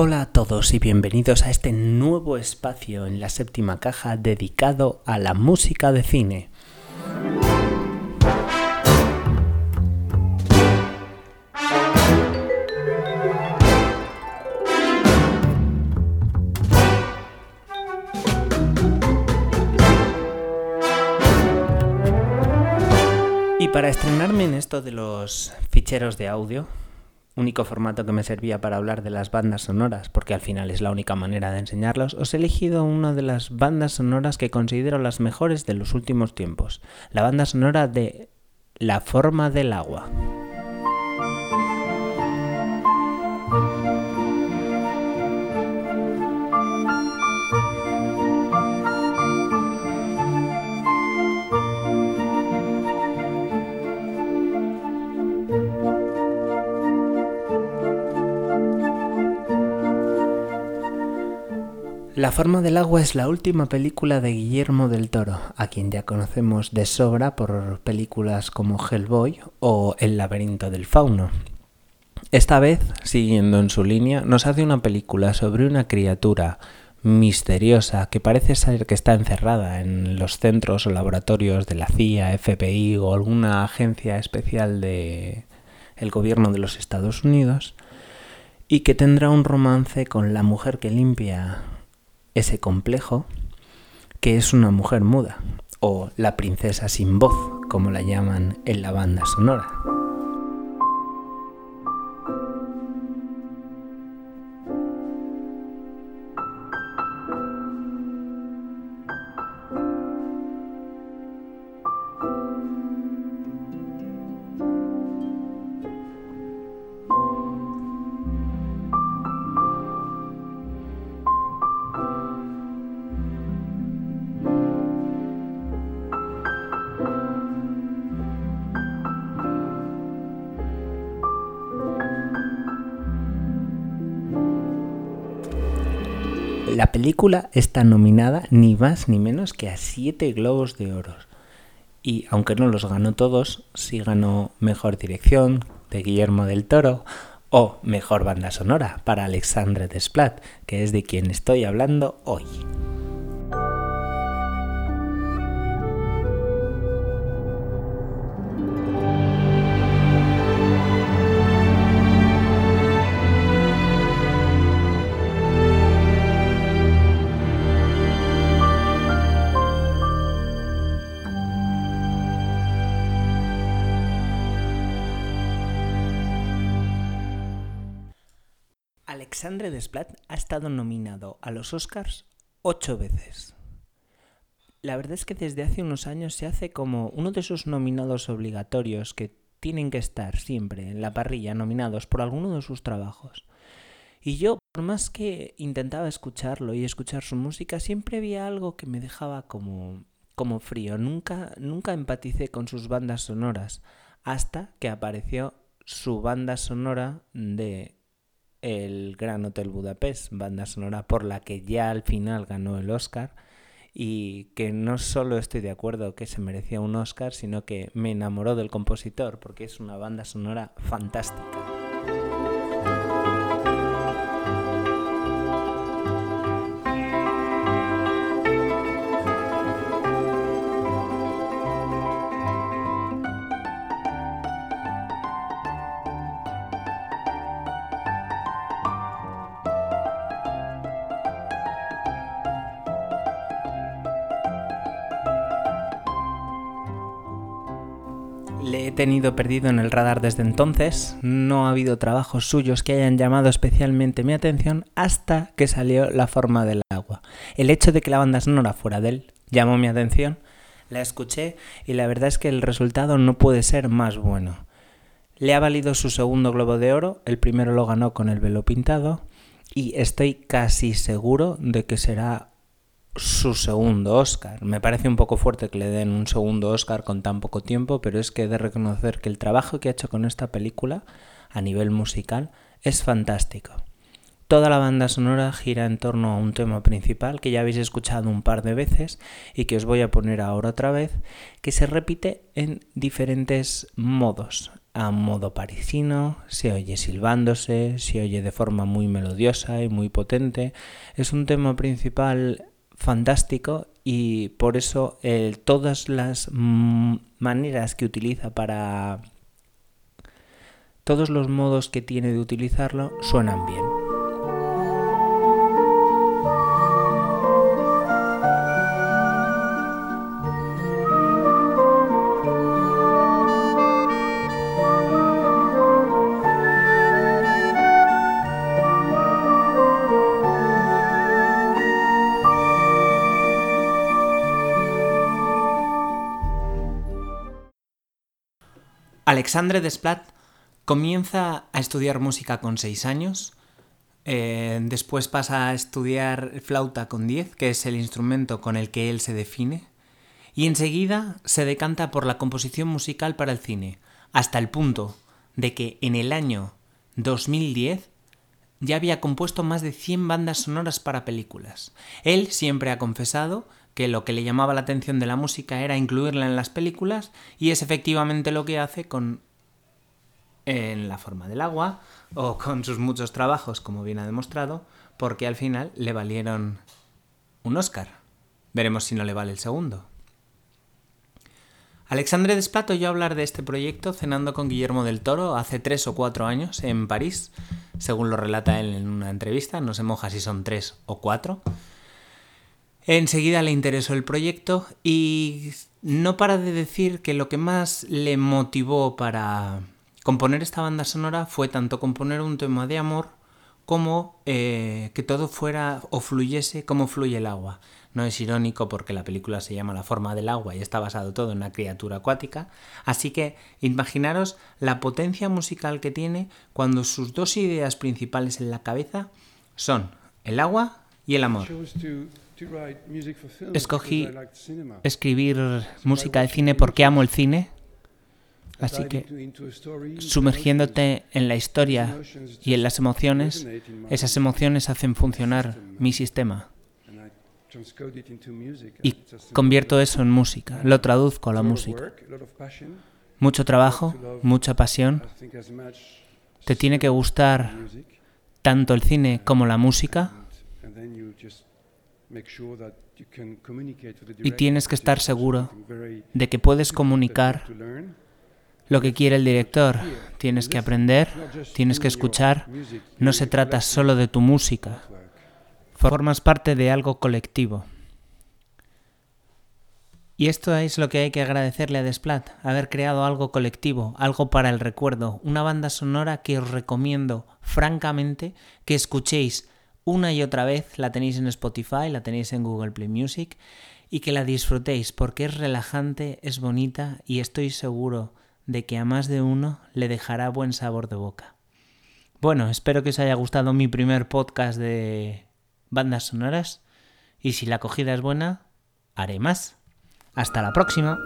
Hola a todos y bienvenidos a este nuevo espacio en la séptima caja dedicado a la música de cine. Y para estrenarme en esto de los ficheros de audio, único formato que me servía para hablar de las bandas sonoras, porque al final es la única manera de enseñarlos, os he elegido una de las bandas sonoras que considero las mejores de los últimos tiempos, la banda sonora de La forma del agua. La forma del agua es la última película de Guillermo del Toro, a quien ya conocemos de sobra por películas como Hellboy o El laberinto del fauno. Esta vez, siguiendo en su línea, nos hace una película sobre una criatura misteriosa que parece ser que está encerrada en los centros o laboratorios de la CIA, FBI o alguna agencia especial de el gobierno de los Estados Unidos y que tendrá un romance con la mujer que limpia ese complejo que es una mujer muda o la princesa sin voz, como la llaman en la banda sonora. La película está nominada ni más ni menos que a siete globos de oro. Y aunque no los ganó todos, sí ganó Mejor Dirección de Guillermo del Toro o Mejor Banda Sonora para Alexandre Desplat, que es de quien estoy hablando hoy. Alexandre Desplat ha estado nominado a los Oscars ocho veces. La verdad es que desde hace unos años se hace como uno de esos nominados obligatorios que tienen que estar siempre en la parrilla nominados por alguno de sus trabajos. Y yo, por más que intentaba escucharlo y escuchar su música, siempre había algo que me dejaba como, como frío. Nunca, nunca empaticé con sus bandas sonoras hasta que apareció su banda sonora de el Gran Hotel Budapest, banda sonora por la que ya al final ganó el Oscar y que no solo estoy de acuerdo que se merecía un Oscar, sino que me enamoró del compositor porque es una banda sonora fantástica. Le he tenido perdido en el radar desde entonces, no ha habido trabajos suyos que hayan llamado especialmente mi atención hasta que salió La forma del agua. El hecho de que la banda sonora fuera de él llamó mi atención, la escuché y la verdad es que el resultado no puede ser más bueno. Le ha valido su segundo globo de oro, el primero lo ganó con el velo pintado y estoy casi seguro de que será su segundo Oscar. Me parece un poco fuerte que le den un segundo Oscar con tan poco tiempo, pero es que he de reconocer que el trabajo que ha hecho con esta película a nivel musical es fantástico. Toda la banda sonora gira en torno a un tema principal que ya habéis escuchado un par de veces y que os voy a poner ahora otra vez, que se repite en diferentes modos. a modo parisino, se oye silbándose, se oye de forma muy melodiosa y muy potente. Es un tema principal fantástico y por eso eh, todas las mm, maneras que utiliza para... Todos los modos que tiene de utilizarlo suenan bien. Alexandre Desplat comienza a estudiar música con 6 años, eh, después pasa a estudiar flauta con 10, que es el instrumento con el que él se define, y enseguida se decanta por la composición musical para el cine, hasta el punto de que en el año 2010 ya había compuesto más de 100 bandas sonoras para películas. Él siempre ha confesado que lo que le llamaba la atención de la música era incluirla en las películas y es efectivamente lo que hace con en la forma del agua o con sus muchos trabajos, como bien ha demostrado, porque al final le valieron un Oscar. Veremos si no le vale el segundo. Alexandre Desplat oyó hablar de este proyecto cenando con Guillermo del Toro hace tres o cuatro años en París, según lo relata él en una entrevista, no se moja si son tres o cuatro. Enseguida le interesó el proyecto y no para de decir que lo que más le motivó para componer esta banda sonora fue tanto componer un tema de amor como eh, que todo fuera o fluyese como fluye el agua. No es irónico porque la película se llama La forma del agua y está basado todo en una criatura acuática. Así que imaginaros la potencia musical que tiene cuando sus dos ideas principales en la cabeza son el agua y el amor. Escogí escribir música de cine porque amo el cine. Así que sumergiéndote en la historia y en las emociones, esas emociones hacen funcionar mi sistema. Y convierto eso en música, lo traduzco a la música. Mucho trabajo, mucha pasión. Te tiene que gustar tanto el cine como la música. y tienes que estar seguro de que puedes comunicar lo que quiere el director. Tienes que aprender, tienes que escuchar. No se trata solo de tu música. Formas parte de algo colectivo. Y esto es lo que hay que agradecerle a Desplat, haber creado algo colectivo, algo para el recuerdo, una banda sonora que os recomiendo francamente que escuchéis una y otra vez. La tenéis en Spotify, la tenéis en Google Play Music y que la disfrutéis porque es relajante, es bonita y estoy seguro de que a más de uno le dejará buen sabor de boca. Bueno, espero que os haya gustado mi primer podcast de bandas sonoras y si la acogida es buena, haré más. Hasta la próxima.